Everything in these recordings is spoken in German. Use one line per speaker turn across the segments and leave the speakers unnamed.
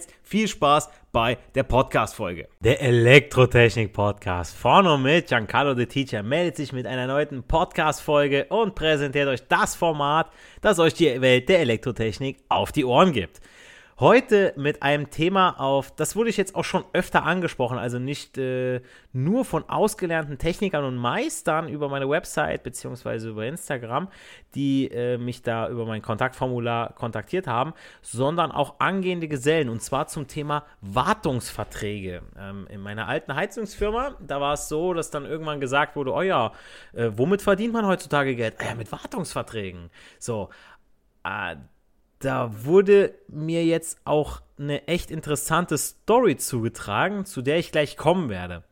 jetzt viel Spaß bei der Podcast-Folge. Der Elektrotechnik-Podcast von und mit Giancarlo the Teacher meldet sich mit einer neuen Podcast-Folge und präsentiert euch das Format, das euch die Welt der Elektrotechnik auf die Ohren gibt. Heute mit einem Thema auf, das wurde ich jetzt auch schon öfter angesprochen, also nicht äh, nur von ausgelernten Technikern und Meistern über meine Website beziehungsweise über Instagram, die äh, mich da über mein Kontaktformular kontaktiert haben, sondern auch angehende Gesellen und zwar zum Thema Wartungsverträge. Ähm, in meiner alten Heizungsfirma, da war es so, dass dann irgendwann gesagt wurde, oh ja, äh, womit verdient man heutzutage Geld? Ah ja, mit Wartungsverträgen. So, äh, da wurde mir jetzt auch eine echt interessante Story zugetragen, zu der ich gleich kommen werde.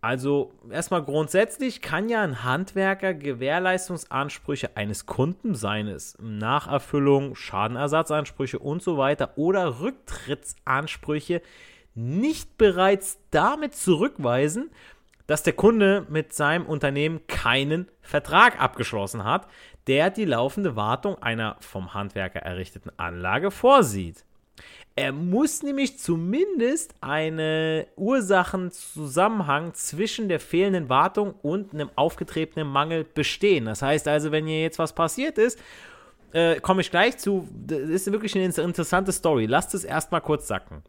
Also erstmal grundsätzlich kann ja ein Handwerker Gewährleistungsansprüche eines Kunden, seines Nacherfüllung, Schadenersatzansprüche und so weiter oder Rücktrittsansprüche nicht bereits damit zurückweisen, dass der Kunde mit seinem Unternehmen keinen Vertrag abgeschlossen hat, der die laufende Wartung einer vom Handwerker errichteten Anlage vorsieht. Er muss nämlich zumindest einen Ursachenzusammenhang zwischen der fehlenden Wartung und einem aufgetretenen Mangel bestehen. Das heißt also, wenn hier jetzt was passiert ist, äh, komme ich gleich zu. Das ist wirklich eine interessante Story. Lasst es erstmal kurz sacken.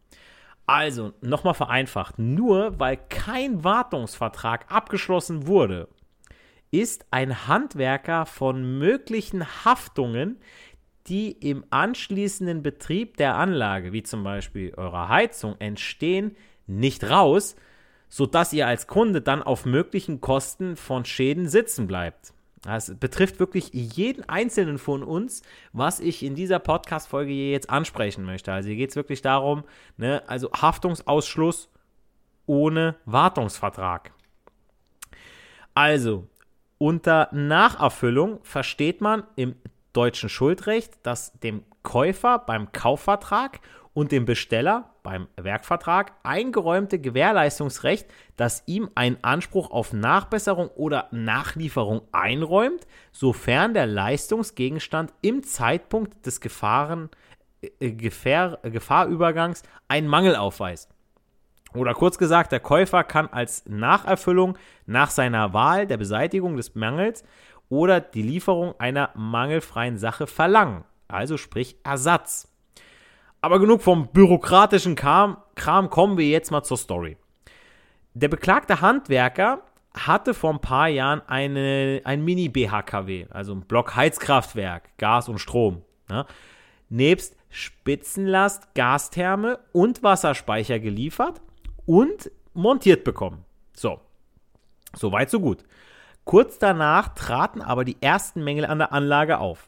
Also, nochmal vereinfacht, nur weil kein Wartungsvertrag abgeschlossen wurde, ist ein Handwerker von möglichen Haftungen, die im anschließenden Betrieb der Anlage, wie zum Beispiel eurer Heizung, entstehen, nicht raus, sodass ihr als Kunde dann auf möglichen Kosten von Schäden sitzen bleibt. Das betrifft wirklich jeden einzelnen von uns, was ich in dieser Podcast-Folge jetzt ansprechen möchte. Also hier geht es wirklich darum, ne, also Haftungsausschluss ohne Wartungsvertrag. Also, unter Nacherfüllung versteht man im deutschen Schuldrecht, dass dem Käufer beim Kaufvertrag und dem Besteller beim Werkvertrag eingeräumte Gewährleistungsrecht, das ihm einen Anspruch auf Nachbesserung oder Nachlieferung einräumt, sofern der Leistungsgegenstand im Zeitpunkt des Gefahren, äh, Gefahr, Gefahrübergangs einen Mangel aufweist. Oder kurz gesagt, der Käufer kann als Nacherfüllung nach seiner Wahl der Beseitigung des Mangels oder die Lieferung einer mangelfreien Sache verlangen, also sprich Ersatz. Aber genug vom bürokratischen Kram, Kram, kommen wir jetzt mal zur Story. Der beklagte Handwerker hatte vor ein paar Jahren eine, ein Mini-BHKW, also ein Blockheizkraftwerk, Gas und Strom. Ne? Nebst Spitzenlast, Gastherme und Wasserspeicher geliefert und montiert bekommen. So, soweit so gut. Kurz danach traten aber die ersten Mängel an der Anlage auf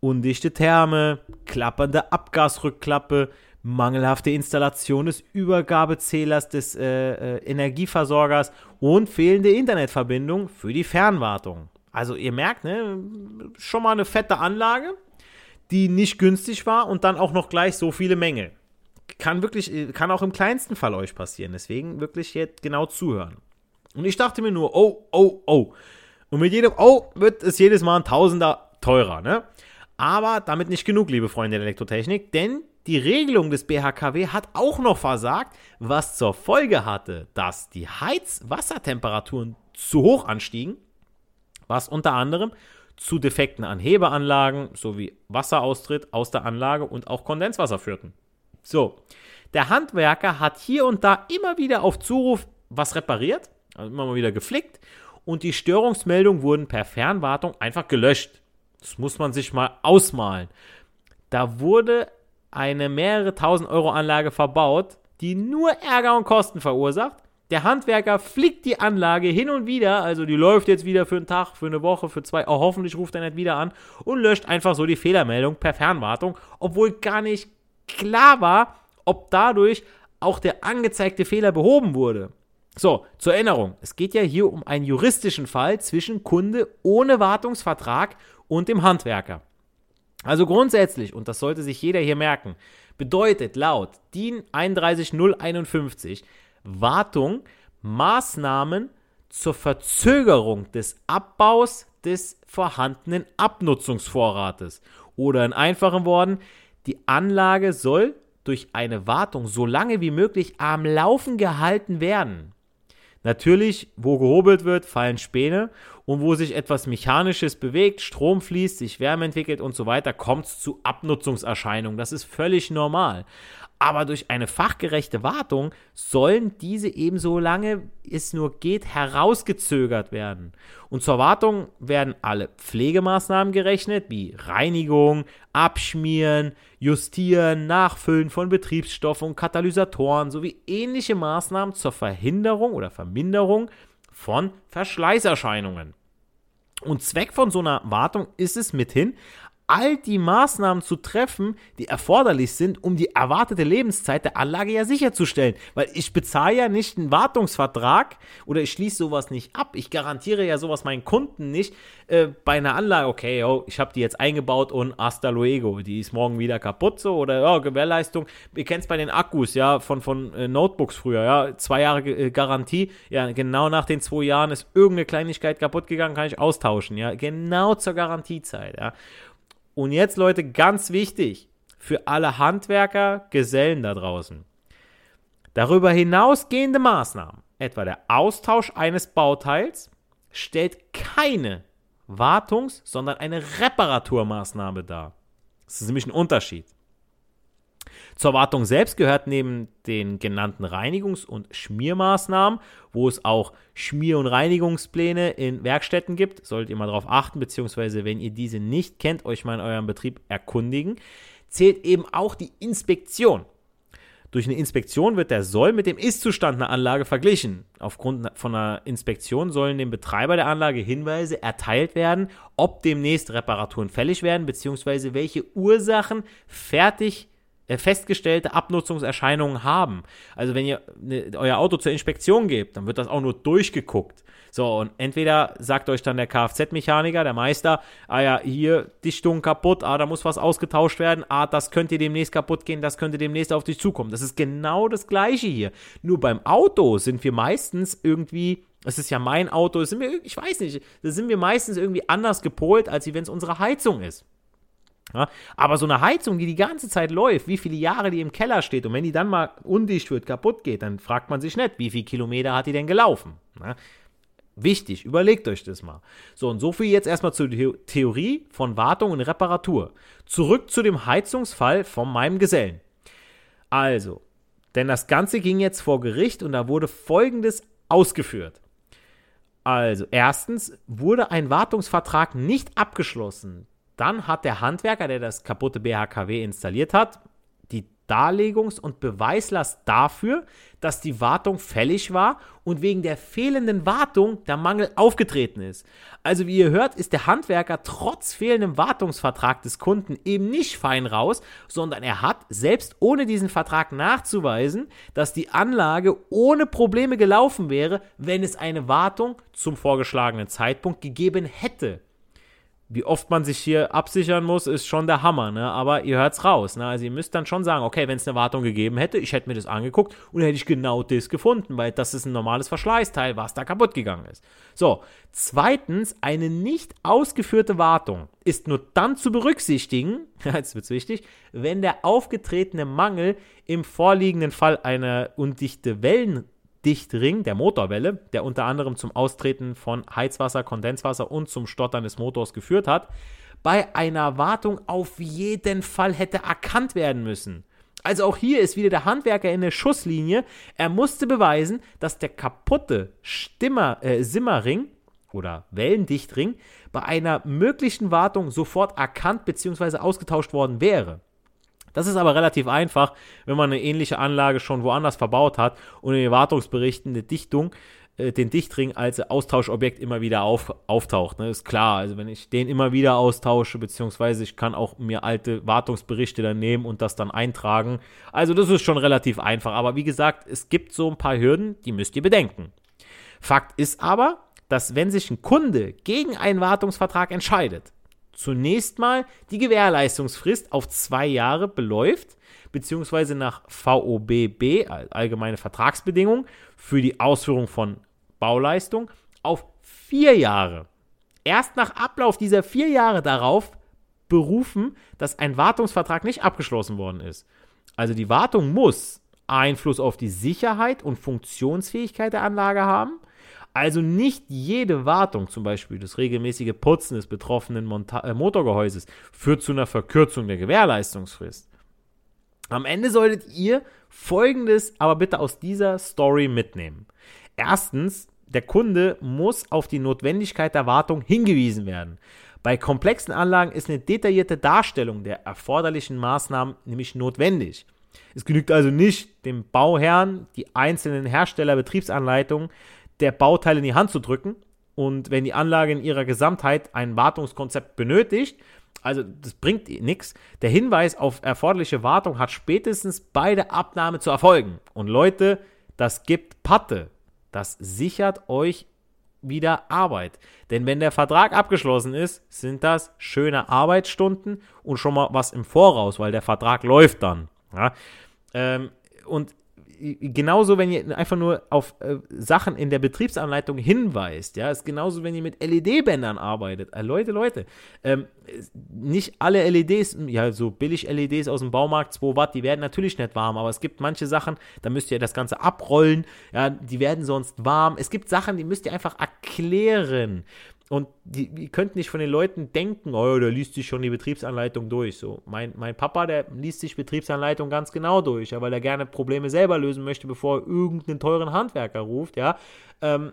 undichte Therme, klappernde Abgasrückklappe, mangelhafte Installation des Übergabezählers des äh, äh, Energieversorgers und fehlende Internetverbindung für die Fernwartung. Also ihr merkt, ne, schon mal eine fette Anlage, die nicht günstig war und dann auch noch gleich so viele Mängel. Kann wirklich, kann auch im kleinsten Fall euch passieren. Deswegen wirklich jetzt genau zuhören. Und ich dachte mir nur, oh, oh, oh. Und mit jedem Oh wird es jedes Mal ein Tausender teurer, ne? Aber damit nicht genug, liebe Freunde der Elektrotechnik, denn die Regelung des BHKW hat auch noch versagt, was zur Folge hatte, dass die Heizwassertemperaturen zu hoch anstiegen, was unter anderem zu Defekten an Hebeanlagen sowie Wasseraustritt aus der Anlage und auch Kondenswasser führten. So, der Handwerker hat hier und da immer wieder auf Zuruf was repariert, also immer mal wieder geflickt und die Störungsmeldungen wurden per Fernwartung einfach gelöscht. Das muss man sich mal ausmalen. Da wurde eine mehrere tausend Euro Anlage verbaut, die nur Ärger und Kosten verursacht. Der Handwerker fliegt die Anlage hin und wieder, also die läuft jetzt wieder für einen Tag, für eine Woche, für zwei, oh, hoffentlich ruft er nicht wieder an und löscht einfach so die Fehlermeldung per Fernwartung, obwohl gar nicht klar war, ob dadurch auch der angezeigte Fehler behoben wurde. So, zur Erinnerung, es geht ja hier um einen juristischen Fall zwischen Kunde ohne Wartungsvertrag und dem Handwerker. Also grundsätzlich, und das sollte sich jeder hier merken, bedeutet laut DIN 31051 Wartung Maßnahmen zur Verzögerung des Abbaus des vorhandenen Abnutzungsvorrates. Oder in einfachen Worten, die Anlage soll durch eine Wartung so lange wie möglich am Laufen gehalten werden. Natürlich, wo gehobelt wird, fallen Späne und wo sich etwas Mechanisches bewegt, Strom fließt, sich Wärme entwickelt und so weiter, kommt es zu Abnutzungserscheinungen. Das ist völlig normal aber durch eine fachgerechte Wartung sollen diese eben so lange es nur geht herausgezögert werden. Und zur Wartung werden alle Pflegemaßnahmen gerechnet, wie Reinigung, Abschmieren, Justieren, Nachfüllen von Betriebsstoffen und Katalysatoren sowie ähnliche Maßnahmen zur Verhinderung oder Verminderung von Verschleißerscheinungen. Und Zweck von so einer Wartung ist es mithin, all die Maßnahmen zu treffen, die erforderlich sind, um die erwartete Lebenszeit der Anlage ja sicherzustellen. Weil ich bezahle ja nicht einen Wartungsvertrag oder ich schließe sowas nicht ab. Ich garantiere ja sowas meinen Kunden nicht äh, bei einer Anlage, okay, yo, ich habe die jetzt eingebaut und hasta luego, die ist morgen wieder kaputt so oder ja, Gewährleistung. Ihr kennt es bei den Akkus, ja, von, von äh, Notebooks früher, ja, zwei Jahre äh, Garantie, ja, genau nach den zwei Jahren ist irgendeine Kleinigkeit kaputt gegangen, kann ich austauschen, ja, genau zur Garantiezeit, ja. Und jetzt, Leute, ganz wichtig für alle Handwerker, Gesellen da draußen. Darüber hinausgehende Maßnahmen, etwa der Austausch eines Bauteils, stellt keine Wartungs-, sondern eine Reparaturmaßnahme dar. Das ist nämlich ein Unterschied. Zur Wartung selbst gehört neben den genannten Reinigungs- und Schmiermaßnahmen, wo es auch Schmier- und Reinigungspläne in Werkstätten gibt, solltet ihr mal darauf achten, beziehungsweise wenn ihr diese nicht kennt, euch mal in eurem Betrieb erkundigen, zählt eben auch die Inspektion. Durch eine Inspektion wird der Soll mit dem Ist-Zustand einer Anlage verglichen. Aufgrund von einer Inspektion sollen dem Betreiber der Anlage Hinweise erteilt werden, ob demnächst Reparaturen fällig werden, beziehungsweise welche Ursachen fertig festgestellte Abnutzungserscheinungen haben. Also wenn ihr ne, euer Auto zur Inspektion gebt, dann wird das auch nur durchgeguckt. So, und entweder sagt euch dann der Kfz-Mechaniker, der Meister, ah ja, hier Dichtung kaputt, ah, da muss was ausgetauscht werden, ah, das könnte demnächst kaputt gehen, das könnte demnächst auf dich zukommen. Das ist genau das Gleiche hier. Nur beim Auto sind wir meistens irgendwie es ist ja mein Auto, sind wir, ich weiß nicht, da sind wir meistens irgendwie anders gepolt, als wenn es unsere Heizung ist. Ja, aber so eine Heizung, die die ganze Zeit läuft, wie viele Jahre die im Keller steht und wenn die dann mal undicht wird, kaputt geht, dann fragt man sich nicht, wie viele Kilometer hat die denn gelaufen? Ja, wichtig, überlegt euch das mal. So, und so viel jetzt erstmal zur Theorie von Wartung und Reparatur. Zurück zu dem Heizungsfall von meinem Gesellen. Also, denn das Ganze ging jetzt vor Gericht und da wurde Folgendes ausgeführt. Also, erstens wurde ein Wartungsvertrag nicht abgeschlossen. Dann hat der Handwerker, der das kaputte BHKW installiert hat, die Darlegungs- und Beweislast dafür, dass die Wartung fällig war und wegen der fehlenden Wartung der Mangel aufgetreten ist. Also wie ihr hört, ist der Handwerker trotz fehlendem Wartungsvertrag des Kunden eben nicht fein raus, sondern er hat, selbst ohne diesen Vertrag nachzuweisen, dass die Anlage ohne Probleme gelaufen wäre, wenn es eine Wartung zum vorgeschlagenen Zeitpunkt gegeben hätte wie oft man sich hier absichern muss, ist schon der Hammer, ne? Aber ihr hört's raus, ne? Also ihr müsst dann schon sagen, okay, wenn es eine Wartung gegeben hätte, ich hätte mir das angeguckt und hätte ich genau das gefunden, weil das ist ein normales Verschleißteil, was da kaputt gegangen ist. So, zweitens, eine nicht ausgeführte Wartung ist nur dann zu berücksichtigen, jetzt wird's wichtig, wenn der aufgetretene Mangel im vorliegenden Fall eine undichte Wellen Dichtring der Motorwelle, der unter anderem zum Austreten von Heizwasser, Kondenswasser und zum Stottern des Motors geführt hat, bei einer Wartung auf jeden Fall hätte erkannt werden müssen. Also auch hier ist wieder der Handwerker in der Schusslinie. Er musste beweisen, dass der kaputte Stimmer, äh, Simmerring oder Wellendichtring bei einer möglichen Wartung sofort erkannt bzw. ausgetauscht worden wäre. Das ist aber relativ einfach, wenn man eine ähnliche Anlage schon woanders verbaut hat und in den Wartungsberichten eine Dichtung äh, den Dichtring als Austauschobjekt immer wieder auf, auftaucht. Ne? Ist klar, also wenn ich den immer wieder austausche, beziehungsweise ich kann auch mir alte Wartungsberichte dann nehmen und das dann eintragen. Also das ist schon relativ einfach. Aber wie gesagt, es gibt so ein paar Hürden, die müsst ihr bedenken. Fakt ist aber, dass wenn sich ein Kunde gegen einen Wartungsvertrag entscheidet, zunächst mal die Gewährleistungsfrist auf zwei Jahre beläuft, beziehungsweise nach VOBB, allgemeine Vertragsbedingungen, für die Ausführung von Bauleistung auf vier Jahre. Erst nach Ablauf dieser vier Jahre darauf berufen, dass ein Wartungsvertrag nicht abgeschlossen worden ist. Also die Wartung muss Einfluss auf die Sicherheit und Funktionsfähigkeit der Anlage haben. Also nicht jede Wartung, zum Beispiel das regelmäßige Putzen des betroffenen Monta äh, Motorgehäuses, führt zu einer Verkürzung der Gewährleistungsfrist. Am Ende solltet ihr Folgendes aber bitte aus dieser Story mitnehmen. Erstens, der Kunde muss auf die Notwendigkeit der Wartung hingewiesen werden. Bei komplexen Anlagen ist eine detaillierte Darstellung der erforderlichen Maßnahmen nämlich notwendig. Es genügt also nicht, dem Bauherrn die einzelnen Herstellerbetriebsanleitungen der Bauteile in die Hand zu drücken und wenn die Anlage in ihrer Gesamtheit ein Wartungskonzept benötigt, also das bringt nichts. Der Hinweis auf erforderliche Wartung hat spätestens bei der Abnahme zu erfolgen. Und Leute, das gibt Patte. Das sichert euch wieder Arbeit. Denn wenn der Vertrag abgeschlossen ist, sind das schöne Arbeitsstunden und schon mal was im Voraus, weil der Vertrag läuft dann. Ja? Ähm, und genauso, wenn ihr einfach nur auf äh, Sachen in der Betriebsanleitung hinweist, ja, ist genauso, wenn ihr mit LED-Bändern arbeitet. Äh, Leute, Leute, ähm, nicht alle LEDs, ja, so billig LEDs aus dem Baumarkt, 2 Watt, die werden natürlich nicht warm, aber es gibt manche Sachen, da müsst ihr das Ganze abrollen, ja, die werden sonst warm. Es gibt Sachen, die müsst ihr einfach erklären. Und die, ihr könnt nicht von den Leuten denken, oh, der liest sich schon die Betriebsanleitung durch. So, mein, mein Papa, der liest sich Betriebsanleitung ganz genau durch, ja, weil er gerne Probleme selber lösen möchte, bevor er irgendeinen teuren Handwerker ruft, ja. Ähm,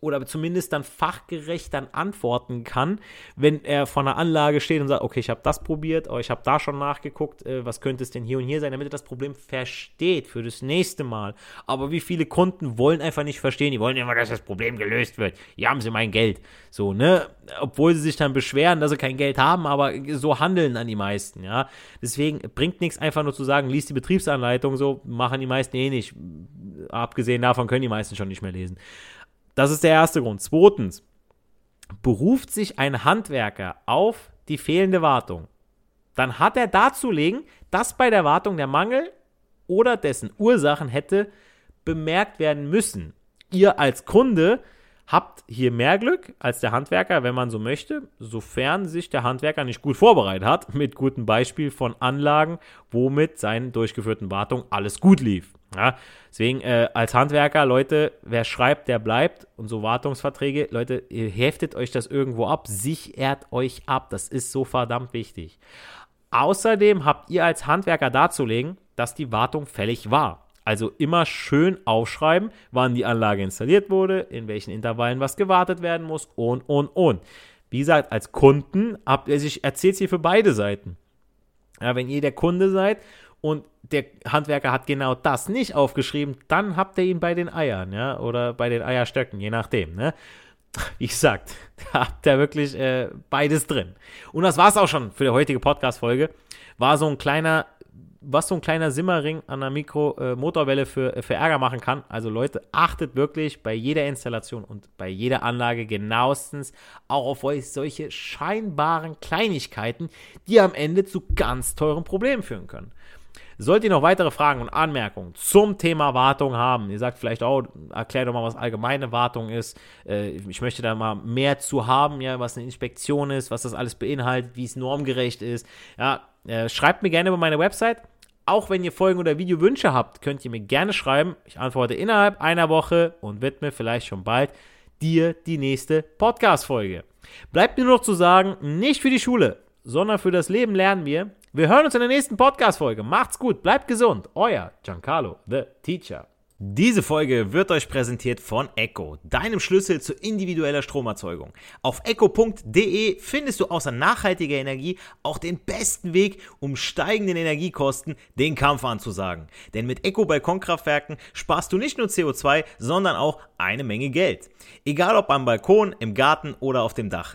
oder zumindest dann fachgerecht dann antworten kann, wenn er vor einer Anlage steht und sagt, okay, ich habe das probiert, aber ich habe da schon nachgeguckt, äh, was könnte es denn hier und hier sein, damit er das Problem versteht für das nächste Mal. Aber wie viele Kunden wollen einfach nicht verstehen, die wollen immer, dass das Problem gelöst wird. Hier haben sie mein Geld. So, ne? Obwohl sie sich dann beschweren, dass sie kein Geld haben, aber so handeln dann die meisten, ja. Deswegen bringt nichts einfach nur zu sagen, liest die Betriebsanleitung, so machen die meisten eh nicht. Abgesehen davon können die meisten schon nicht mehr lesen. Das ist der erste Grund. Zweitens, beruft sich ein Handwerker auf die fehlende Wartung, dann hat er darzulegen, dass bei der Wartung der Mangel oder dessen Ursachen hätte bemerkt werden müssen. Ihr als Kunde habt hier mehr Glück als der Handwerker, wenn man so möchte, sofern sich der Handwerker nicht gut vorbereitet hat, mit gutem Beispiel von Anlagen, womit seinen durchgeführten Wartung alles gut lief. Ja, deswegen äh, als Handwerker, Leute, wer schreibt, der bleibt. Und so Wartungsverträge, Leute, ihr heftet euch das irgendwo ab, sichert euch ab. Das ist so verdammt wichtig. Außerdem habt ihr als Handwerker darzulegen, dass die Wartung fällig war. Also immer schön aufschreiben, wann die Anlage installiert wurde, in welchen Intervallen was gewartet werden muss und, und, und. Wie gesagt, als Kunden habt ihr sich, erzählt hier für beide Seiten. Ja, wenn ihr der Kunde seid und der Handwerker hat genau das nicht aufgeschrieben, dann habt ihr ihn bei den Eiern, ja, oder bei den Eierstöcken, je nachdem, ne? Wie gesagt, da habt ihr wirklich äh, beides drin. Und das war es auch schon für die heutige Podcast-Folge. War so ein kleiner, was so ein kleiner Simmering an der Mikro-Motorwelle äh, für, äh, für Ärger machen kann. Also Leute, achtet wirklich bei jeder Installation und bei jeder Anlage genauestens auch auf euch solche scheinbaren Kleinigkeiten, die am Ende zu ganz teuren Problemen führen können. Sollt ihr noch weitere Fragen und Anmerkungen zum Thema Wartung haben, ihr sagt vielleicht auch, erklär doch mal, was allgemeine Wartung ist. Äh, ich möchte da mal mehr zu haben, ja, was eine Inspektion ist, was das alles beinhaltet, wie es normgerecht ist. Ja, äh, schreibt mir gerne über meine Website. Auch wenn ihr Folgen- oder Videowünsche habt, könnt ihr mir gerne schreiben. Ich antworte innerhalb einer Woche und widme vielleicht schon bald dir die nächste Podcast-Folge. Bleibt mir nur noch zu sagen, nicht für die Schule, sondern für das Leben lernen wir. Wir hören uns in der nächsten Podcast-Folge. Macht's gut, bleibt gesund. Euer Giancarlo, the Teacher. Diese Folge wird euch präsentiert von Echo, deinem Schlüssel zu individueller Stromerzeugung. Auf echo.de findest du außer nachhaltiger Energie auch den besten Weg, um steigenden Energiekosten den Kampf anzusagen. Denn mit Echo Balkonkraftwerken sparst du nicht nur CO2, sondern auch eine Menge Geld. Egal ob am Balkon, im Garten oder auf dem Dach.